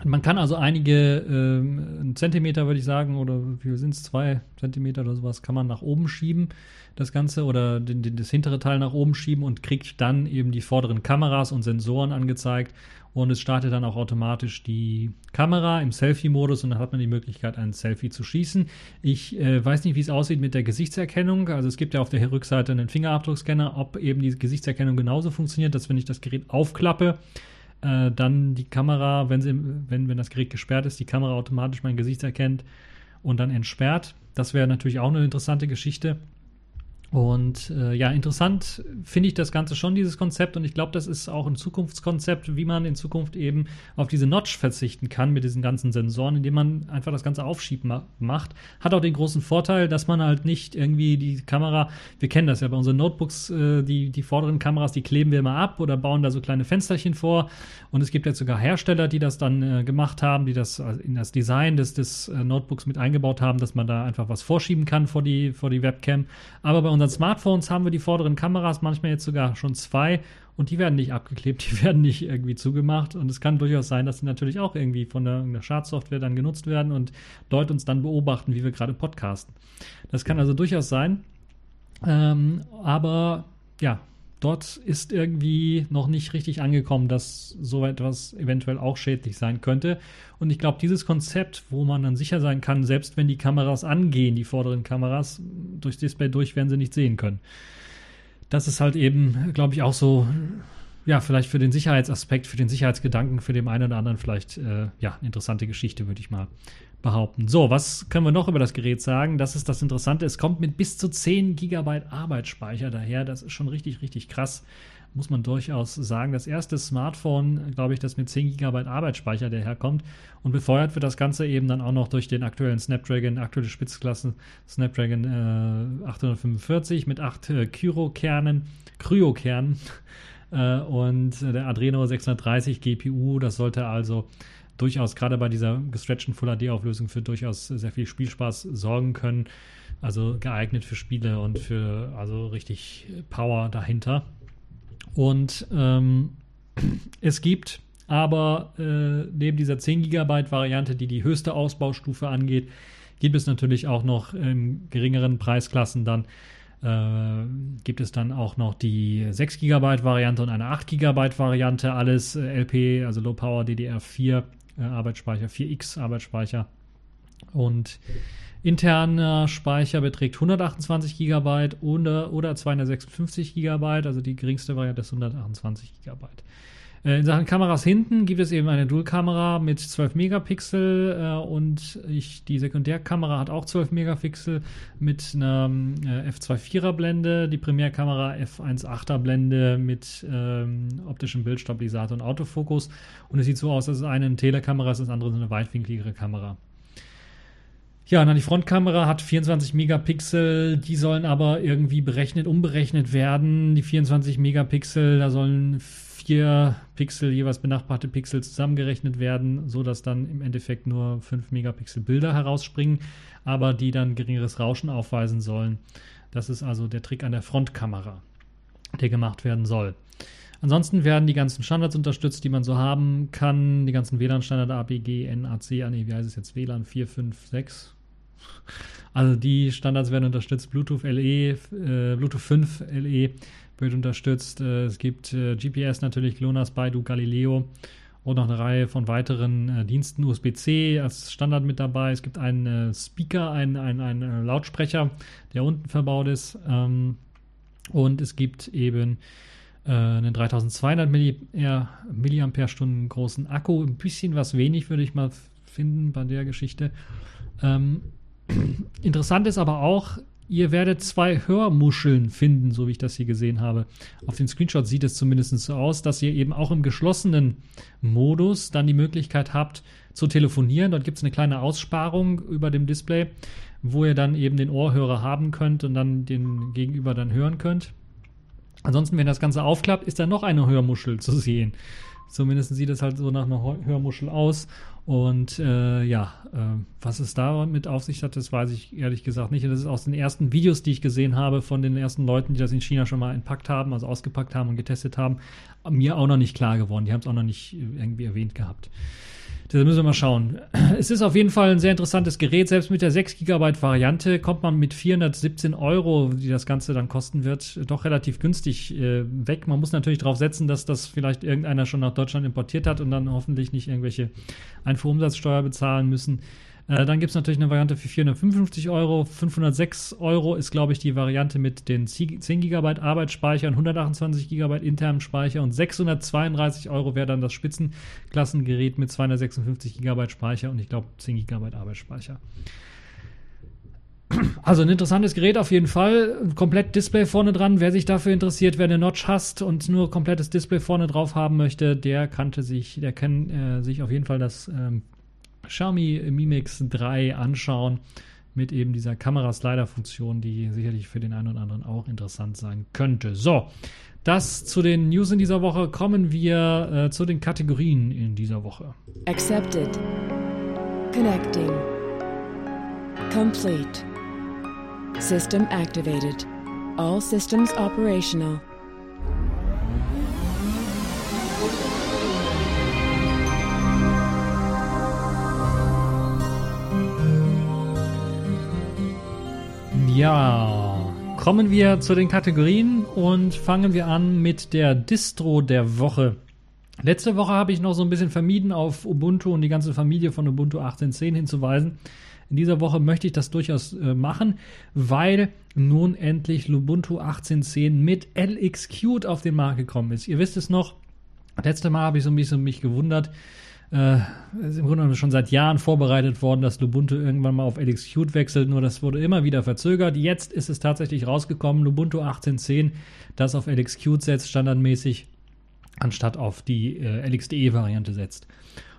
man kann also einige ähm, Zentimeter, würde ich sagen, oder wie sind es, zwei Zentimeter oder sowas, kann man nach oben schieben, das Ganze, oder den, den, das hintere Teil nach oben schieben und kriegt dann eben die vorderen Kameras und Sensoren angezeigt. Und es startet dann auch automatisch die Kamera im Selfie-Modus und dann hat man die Möglichkeit, ein Selfie zu schießen. Ich äh, weiß nicht, wie es aussieht mit der Gesichtserkennung. Also es gibt ja auf der Rückseite einen Fingerabdruckscanner, ob eben die Gesichtserkennung genauso funktioniert, dass wenn ich das Gerät aufklappe, äh, dann die Kamera, wenn, sie, wenn, wenn das Gerät gesperrt ist, die Kamera automatisch mein Gesicht erkennt und dann entsperrt. Das wäre natürlich auch eine interessante Geschichte. Und äh, ja, interessant finde ich das Ganze schon, dieses Konzept. Und ich glaube, das ist auch ein Zukunftskonzept, wie man in Zukunft eben auf diese Notch verzichten kann mit diesen ganzen Sensoren, indem man einfach das Ganze aufschieben macht. Hat auch den großen Vorteil, dass man halt nicht irgendwie die Kamera, wir kennen das ja bei unseren Notebooks, äh, die, die vorderen Kameras, die kleben wir immer ab oder bauen da so kleine Fensterchen vor. Und es gibt jetzt sogar Hersteller, die das dann äh, gemacht haben, die das äh, in das Design des, des äh, Notebooks mit eingebaut haben, dass man da einfach was vorschieben kann vor die, vor die Webcam. Aber bei unseren Smartphones haben wir die vorderen Kameras, manchmal jetzt sogar schon zwei, und die werden nicht abgeklebt, [laughs] die werden nicht irgendwie zugemacht. Und es kann durchaus sein, dass sie natürlich auch irgendwie von der, der Schadsoftware dann genutzt werden und Leute uns dann beobachten, wie wir gerade podcasten. Das kann also durchaus sein. Ähm, aber ja, dort ist irgendwie noch nicht richtig angekommen, dass so etwas eventuell auch schädlich sein könnte. Und ich glaube, dieses Konzept, wo man dann sicher sein kann, selbst wenn die Kameras angehen, die vorderen Kameras, durchs Display durch werden sie nicht sehen können. Das ist halt eben, glaube ich, auch so, ja, vielleicht für den Sicherheitsaspekt, für den Sicherheitsgedanken, für den einen oder anderen vielleicht, äh, ja, eine interessante Geschichte, würde ich mal behaupten. So, was können wir noch über das Gerät sagen? Das ist das Interessante. Es kommt mit bis zu 10 GB Arbeitsspeicher daher. Das ist schon richtig, richtig krass. Muss man durchaus sagen. Das erste Smartphone, glaube ich, das mit 10 GB Arbeitsspeicher daherkommt. Und befeuert wird das Ganze eben dann auch noch durch den aktuellen Snapdragon, aktuelle Spitzklasse Snapdragon äh, 845 mit 8 äh, Kyro-Kernen, Kryokernen [laughs] Äh, und der Adreno 630 GPU, das sollte also durchaus gerade bei dieser gestretchten Full HD-Auflösung für durchaus sehr viel Spielspaß sorgen können. Also geeignet für Spiele und für also richtig Power dahinter. Und ähm, [clears throat] es gibt aber äh, neben dieser 10 GB Variante, die die höchste Ausbaustufe angeht, gibt es natürlich auch noch in geringeren Preisklassen dann äh, gibt es dann auch noch die 6 GB Variante und eine 8 GB Variante, alles äh, LP, also Low Power DDR4 äh, Arbeitsspeicher, 4X Arbeitsspeicher und interner Speicher beträgt 128 GB oder, oder 256 GB, also die geringste Variante ist 128 GB. Äh, in Sachen Kameras hinten gibt es eben eine Dual-Kamera mit 12 Megapixel äh, und ich, die Sekundärkamera hat auch 12 Megapixel mit einer äh, f2.4er Blende, die Primärkamera f1.8er Blende mit ähm, optischem Bildstabilisator und Autofokus und es sieht so aus, dass es eine eine Telekamera ist, das andere eine weitwinkligere Kamera. Ja, dann die Frontkamera hat 24 Megapixel, die sollen aber irgendwie berechnet, umberechnet werden. Die 24 Megapixel, da sollen vier Pixel, jeweils benachbarte Pixel zusammengerechnet werden, sodass dann im Endeffekt nur 5 Megapixel Bilder herausspringen, aber die dann geringeres Rauschen aufweisen sollen. Das ist also der Trick an der Frontkamera, der gemacht werden soll. Ansonsten werden die ganzen Standards unterstützt, die man so haben kann. Die ganzen WLAN-Standards APG, NAC, nee, wie heißt es jetzt? WLAN 4, 5, 6. Also die Standards werden unterstützt. Bluetooth LE, äh, Bluetooth 5 LE wird unterstützt. Äh, es gibt äh, GPS natürlich, GLONASS, Baidu, Galileo und noch eine Reihe von weiteren äh, Diensten. USB-C als Standard mit dabei. Es gibt einen Speaker, einen, einen, einen Lautsprecher, der unten verbaut ist. Ähm, und es gibt eben einen 3200 mAh großen Akku. Ein bisschen was wenig, würde ich mal finden bei der Geschichte. Ähm, [clears throat] interessant ist aber auch, Ihr werdet zwei Hörmuscheln finden, so wie ich das hier gesehen habe. Auf den Screenshots sieht es zumindest so aus, dass ihr eben auch im geschlossenen Modus dann die Möglichkeit habt zu telefonieren. Dort gibt es eine kleine Aussparung über dem Display, wo ihr dann eben den Ohrhörer haben könnt und dann den Gegenüber dann hören könnt. Ansonsten, wenn das Ganze aufklappt, ist da noch eine Hörmuschel zu sehen. Zumindest sieht es halt so nach einer Hörmuschel aus. Und äh, ja, äh, was es damit auf sich hat, das weiß ich ehrlich gesagt nicht. Das ist aus den ersten Videos, die ich gesehen habe, von den ersten Leuten, die das in China schon mal entpackt haben, also ausgepackt haben und getestet haben, mir auch noch nicht klar geworden. Die haben es auch noch nicht irgendwie erwähnt gehabt. Das müssen wir mal schauen. Es ist auf jeden Fall ein sehr interessantes Gerät. Selbst mit der 6 GB Variante kommt man mit 417 Euro, die das Ganze dann kosten wird, doch relativ günstig äh, weg. Man muss natürlich darauf setzen, dass das vielleicht irgendeiner schon nach Deutschland importiert hat und dann hoffentlich nicht irgendwelche Einfuhrumsatzsteuer bezahlen müssen. Äh, dann gibt es natürlich eine Variante für 455 Euro. 506 Euro ist, glaube ich, die Variante mit den 10 GB Arbeitsspeicher und 128 GB internem Speicher. Und 632 Euro wäre dann das Spitzenklassengerät mit 256 GB Speicher und ich glaube 10 GB Arbeitsspeicher. Also ein interessantes Gerät auf jeden Fall. Komplett Display vorne dran. Wer sich dafür interessiert, wer eine Notch hasst und nur komplettes Display vorne drauf haben möchte, der kannte sich, der kann äh, sich auf jeden Fall das ähm, Xiaomi Mi Mix 3 anschauen mit eben dieser Kamera-Slider-Funktion, die sicherlich für den einen oder anderen auch interessant sein könnte. So, das zu den News in dieser Woche. Kommen wir äh, zu den Kategorien in dieser Woche. Accepted. Connecting. Complete. System activated. All systems operational. Ja, kommen wir zu den Kategorien und fangen wir an mit der Distro der Woche. Letzte Woche habe ich noch so ein bisschen vermieden, auf Ubuntu und die ganze Familie von Ubuntu 18.10 hinzuweisen. In dieser Woche möchte ich das durchaus äh, machen, weil nun endlich Ubuntu 18.10 mit LXQt auf den Markt gekommen ist. Ihr wisst es noch, letzte Mal habe ich so ein bisschen mich gewundert, äh, ist im Grunde schon seit Jahren vorbereitet worden, dass Lubuntu irgendwann mal auf LXQt wechselt, nur das wurde immer wieder verzögert. Jetzt ist es tatsächlich rausgekommen, Lubuntu 18.10, das auf LXQt setzt, standardmäßig, anstatt auf die äh, LXDE-Variante setzt.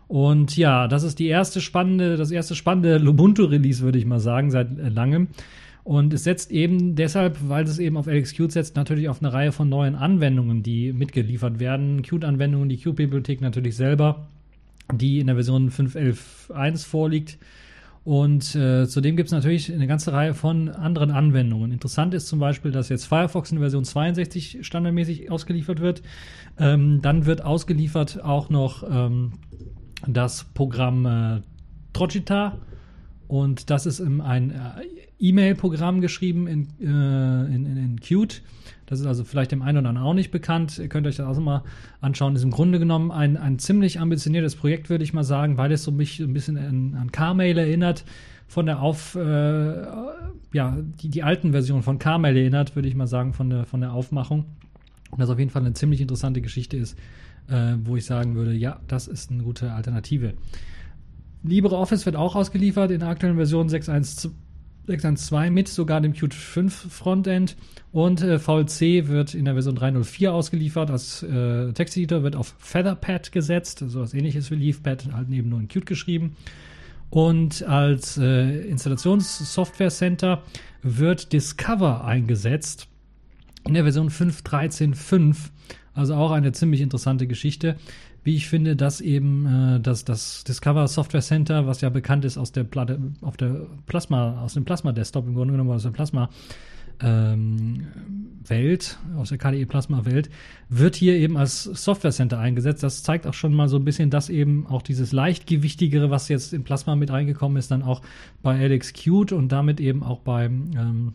Und ja, das ist die erste spannende, das erste spannende Lubuntu-Release, würde ich mal sagen, seit äh, langem. Und es setzt eben deshalb, weil es eben auf LXQt setzt, natürlich auf eine Reihe von neuen Anwendungen, die mitgeliefert werden. Qt-Anwendungen, die Qt-Bibliothek natürlich selber, die in der Version 5.11.1 vorliegt. Und äh, zudem gibt es natürlich eine ganze Reihe von anderen Anwendungen. Interessant ist zum Beispiel, dass jetzt Firefox in Version 62 standardmäßig ausgeliefert wird. Ähm, dann wird ausgeliefert auch noch ähm, das Programm äh, Trojita. Und das ist ein äh, E-Mail-Programm geschrieben in, äh, in, in, in Qt. Das ist also vielleicht dem einen oder anderen auch nicht bekannt. Ihr könnt euch das auch mal anschauen. Ist im Grunde genommen ein, ein ziemlich ambitioniertes Projekt, würde ich mal sagen, weil es so mich ein bisschen an, an Carmail erinnert. Von der Auf, äh, ja, die, die alten Versionen von Carmail erinnert, würde ich mal sagen, von der, von der Aufmachung. Und das auf jeden Fall eine ziemlich interessante Geschichte ist, äh, wo ich sagen würde, ja, das ist eine gute Alternative. LibreOffice wird auch ausgeliefert in der aktuellen Version 6.1 6.1.2 mit sogar dem Qt 5 Frontend und äh, VLC wird in der Version 3.04 ausgeliefert. Als äh, Texteditor wird auf Featherpad gesetzt, so was ähnliches wie Leafpad, halt neben nur in Qt geschrieben. Und als äh, Installationssoftware Center wird Discover eingesetzt in der Version 5.13.5. Also auch eine ziemlich interessante Geschichte wie ich finde, dass eben äh, das, das Discover Software Center, was ja bekannt ist aus der Platte, auf der Plasma, aus dem Plasma Desktop im Grunde genommen aus der Plasma ähm, Welt, aus der KDE Plasma Welt, wird hier eben als Software Center eingesetzt. Das zeigt auch schon mal so ein bisschen, dass eben auch dieses leichtgewichtigere, was jetzt in Plasma mit reingekommen ist, dann auch bei LXQt und damit eben auch beim ähm,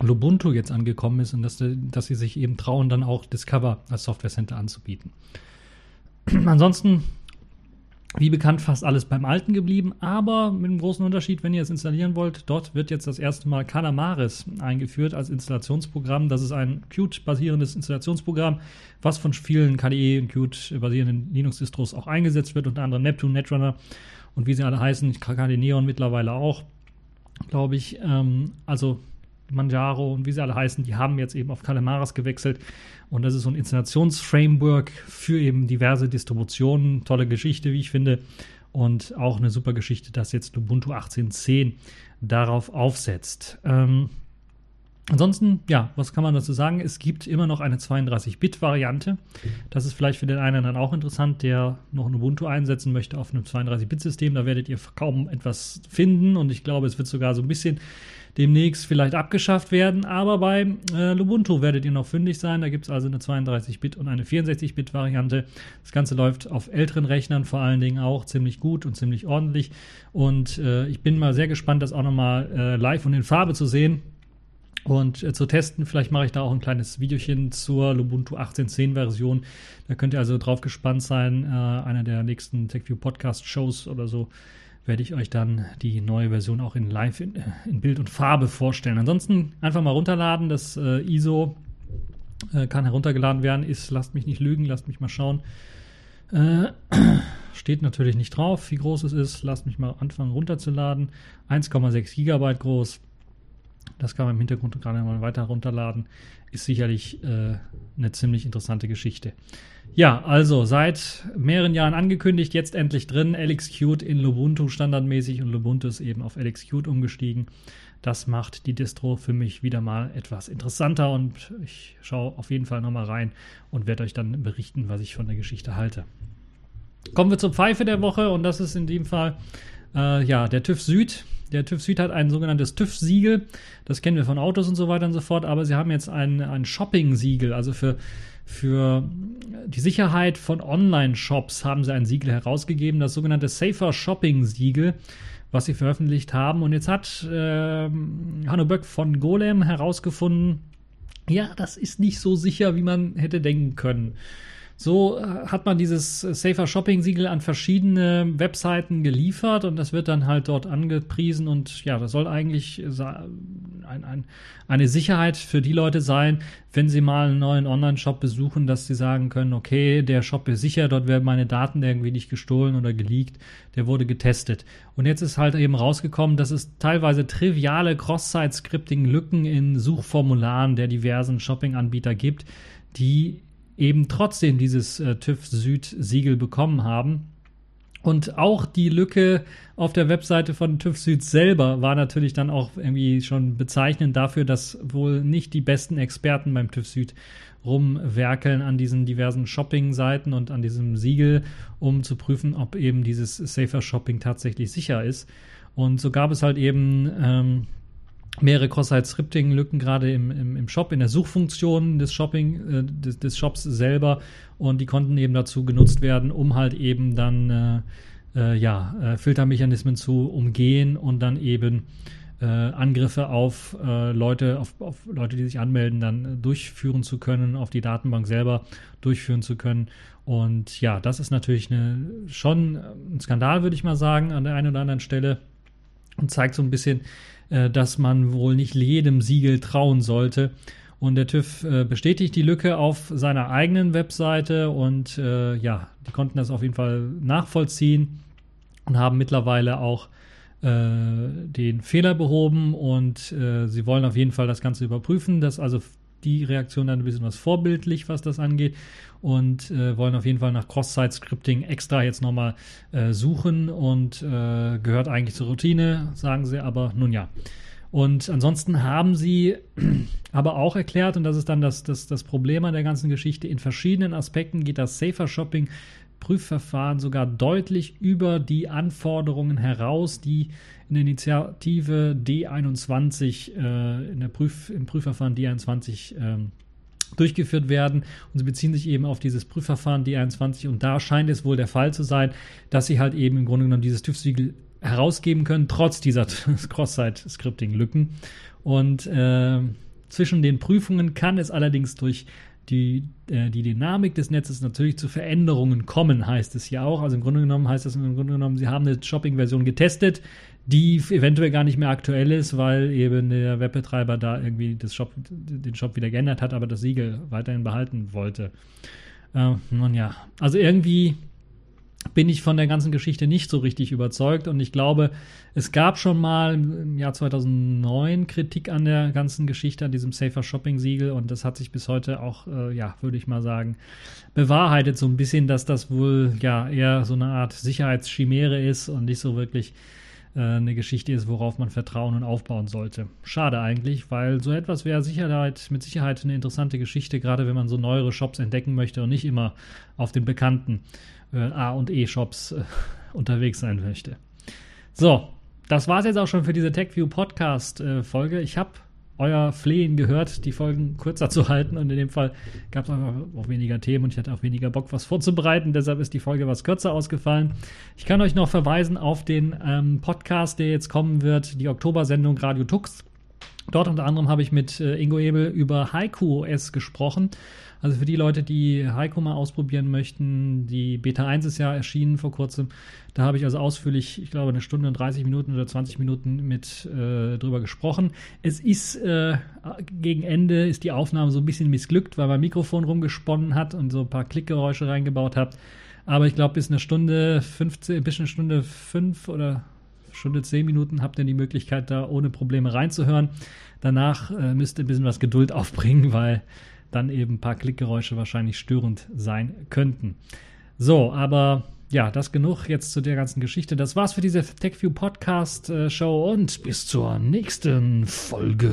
Lubuntu jetzt angekommen ist und dass, dass sie sich eben trauen, dann auch Discover als Software Center anzubieten. [clears throat] Ansonsten, wie bekannt, fast alles beim Alten geblieben, aber mit einem großen Unterschied, wenn ihr es installieren wollt. Dort wird jetzt das erste Mal Calamares eingeführt als Installationsprogramm. Das ist ein Qt-basierendes Installationsprogramm, was von vielen KDE und Qt-basierenden Linux-Distros auch eingesetzt wird, unter anderem Neptune, Netrunner und wie sie alle heißen, KDE Neon mittlerweile auch, glaube ich. Ähm, also Manjaro und wie sie alle heißen, die haben jetzt eben auf Calamares gewechselt. Und das ist so ein Installationsframework für eben diverse Distributionen. Tolle Geschichte, wie ich finde. Und auch eine super Geschichte, dass jetzt Ubuntu 18.10 darauf aufsetzt. Ähm, ansonsten, ja, was kann man dazu sagen? Es gibt immer noch eine 32-Bit-Variante. Das ist vielleicht für den einen dann auch interessant, der noch ein Ubuntu einsetzen möchte auf einem 32-Bit-System. Da werdet ihr kaum etwas finden. Und ich glaube, es wird sogar so ein bisschen demnächst vielleicht abgeschafft werden. Aber bei äh, Lubuntu werdet ihr noch fündig sein. Da gibt es also eine 32-Bit und eine 64-Bit-Variante. Das Ganze läuft auf älteren Rechnern vor allen Dingen auch ziemlich gut und ziemlich ordentlich. Und äh, ich bin mal sehr gespannt, das auch nochmal äh, live und in Farbe zu sehen und äh, zu testen. Vielleicht mache ich da auch ein kleines Videochen zur Lubuntu 18.10 Version. Da könnt ihr also drauf gespannt sein. Äh, einer der nächsten TechView Podcast Shows oder so werde ich euch dann die neue Version auch in Live in, in Bild und Farbe vorstellen. Ansonsten einfach mal runterladen. Das äh, ISO äh, kann heruntergeladen werden. Ist, lasst mich nicht lügen, lasst mich mal schauen. Äh, [clears throat] steht natürlich nicht drauf, wie groß es ist. Lasst mich mal anfangen runterzuladen. 1,6 Gigabyte groß. Das kann man im Hintergrund gerade mal weiter runterladen. Ist sicherlich äh, eine ziemlich interessante Geschichte. Ja, also seit mehreren Jahren angekündigt, jetzt endlich drin. LXQt in Lubuntu standardmäßig und Lubuntu ist eben auf LXQt umgestiegen. Das macht die Distro für mich wieder mal etwas interessanter und ich schaue auf jeden Fall nochmal rein und werde euch dann berichten, was ich von der Geschichte halte. Kommen wir zur Pfeife der Woche und das ist in dem Fall äh, ja der TÜV Süd. Der TÜV Süd hat ein sogenanntes TÜV-Siegel. Das kennen wir von Autos und so weiter und so fort, aber sie haben jetzt ein, ein Shopping-Siegel, also für für die Sicherheit von Online-Shops haben sie ein Siegel herausgegeben, das sogenannte Safer Shopping-Siegel, was sie veröffentlicht haben. Und jetzt hat äh, Hanno Böck von Golem herausgefunden, ja, das ist nicht so sicher, wie man hätte denken können. So äh, hat man dieses Safer Shopping Siegel an verschiedene Webseiten geliefert und das wird dann halt dort angepriesen und ja, das soll eigentlich ein, ein, eine Sicherheit für die Leute sein, wenn sie mal einen neuen Online-Shop besuchen, dass sie sagen können, okay, der Shop ist sicher, dort werden meine Daten irgendwie nicht gestohlen oder geleakt, der wurde getestet. Und jetzt ist halt eben rausgekommen, dass es teilweise triviale Cross-Site-Scripting-Lücken in Suchformularen der diversen Shopping-Anbieter gibt, die eben trotzdem dieses äh, TÜV Süd Siegel bekommen haben. Und auch die Lücke auf der Webseite von TÜV Süd selber war natürlich dann auch irgendwie schon bezeichnend dafür, dass wohl nicht die besten Experten beim TÜV Süd rumwerkeln an diesen diversen Shopping-Seiten und an diesem Siegel, um zu prüfen, ob eben dieses Safer Shopping tatsächlich sicher ist. Und so gab es halt eben ähm, mehrere Cross-Site-Scripting-Lücken gerade im, im, im, Shop, in der Suchfunktion des Shopping, äh, des, des, Shops selber und die konnten eben dazu genutzt werden, um halt eben dann äh, äh, ja, äh, Filtermechanismen zu umgehen und dann eben äh, Angriffe auf äh, Leute, auf, auf, Leute, die sich anmelden, dann durchführen zu können, auf die Datenbank selber durchführen zu können. Und ja, das ist natürlich eine, schon ein Skandal, würde ich mal sagen, an der einen oder anderen Stelle und zeigt so ein bisschen, äh, dass man wohl nicht jedem Siegel trauen sollte. Und der TÜV äh, bestätigt die Lücke auf seiner eigenen Webseite und äh, ja, die konnten das auf jeden Fall nachvollziehen und haben mittlerweile auch äh, den Fehler behoben und äh, sie wollen auf jeden Fall das Ganze überprüfen, dass also die Reaktion dann ein bisschen was vorbildlich, was das angeht und äh, wollen auf jeden Fall nach Cross-Site-Scripting extra jetzt nochmal äh, suchen und äh, gehört eigentlich zur Routine, sagen sie, aber nun ja. Und ansonsten haben sie [clears throat] aber auch erklärt, und das ist dann das, das, das Problem an der ganzen Geschichte, in verschiedenen Aspekten geht das Safer Shopping Prüfverfahren sogar deutlich über die Anforderungen heraus, die in der Initiative D21, äh, in der Prüf, im Prüfverfahren D21 ähm, durchgeführt werden. Und sie beziehen sich eben auf dieses Prüfverfahren D21 und da scheint es wohl der Fall zu sein, dass sie halt eben im Grunde genommen dieses TÜV-Siegel herausgeben können, trotz dieser [laughs] Cross-Site-Scripting-Lücken. Und äh, zwischen den Prüfungen kann es allerdings durch die, äh, die Dynamik des Netzes natürlich zu Veränderungen kommen, heißt es ja auch. Also im Grunde genommen heißt das im Grunde genommen, sie haben eine Shopping-Version getestet, die eventuell gar nicht mehr aktuell ist, weil eben der Webbetreiber da irgendwie das Shop, den Shop wieder geändert hat, aber das Siegel weiterhin behalten wollte. Äh, nun ja, also irgendwie bin ich von der ganzen Geschichte nicht so richtig überzeugt. Und ich glaube, es gab schon mal im Jahr 2009 Kritik an der ganzen Geschichte, an diesem Safer Shopping Siegel und das hat sich bis heute auch, äh, ja, würde ich mal sagen, bewahrheitet so ein bisschen, dass das wohl ja eher so eine Art Sicherheitschimäre ist und nicht so wirklich äh, eine Geschichte ist, worauf man vertrauen und aufbauen sollte. Schade eigentlich, weil so etwas wäre Sicherheit, mit Sicherheit eine interessante Geschichte, gerade wenn man so neuere Shops entdecken möchte und nicht immer auf den bekannten A- und E-Shops äh, [laughs] unterwegs sein möchte. So, das war es jetzt auch schon für diese TechView Podcast-Folge. ich habe euer Flehen gehört, die Folgen kürzer [laughs] zu halten. Und in dem Fall gab es einfach auch weniger Themen und ich hatte auch weniger Bock, was vorzubereiten. Deshalb ist die Folge was kürzer ausgefallen. Ich kann euch noch verweisen auf den ähm, Podcast, der jetzt kommen wird, die Oktober-Sendung Radio Tux. Dort unter anderem habe ich mit äh, Ingo Ebel über Haiku OS gesprochen. Also für die Leute, die Heiko mal ausprobieren möchten, die Beta 1 ist ja erschienen vor kurzem. Da habe ich also ausführlich, ich glaube, eine Stunde und 30 Minuten oder 20 Minuten mit äh, drüber gesprochen. Es ist äh, gegen Ende ist die Aufnahme so ein bisschen missglückt, weil mein Mikrofon rumgesponnen hat und so ein paar Klickgeräusche reingebaut hat. Aber ich glaube, bis eine Stunde 15, bis eine Stunde 5 oder Stunde 10 Minuten habt ihr die Möglichkeit, da ohne Probleme reinzuhören. Danach äh, müsst ihr ein bisschen was Geduld [laughs] aufbringen, weil dann eben ein paar Klickgeräusche wahrscheinlich störend sein könnten. So, aber ja, das genug jetzt zu der ganzen Geschichte. Das war's für diese TechView Podcast äh, Show und bis zur nächsten Folge.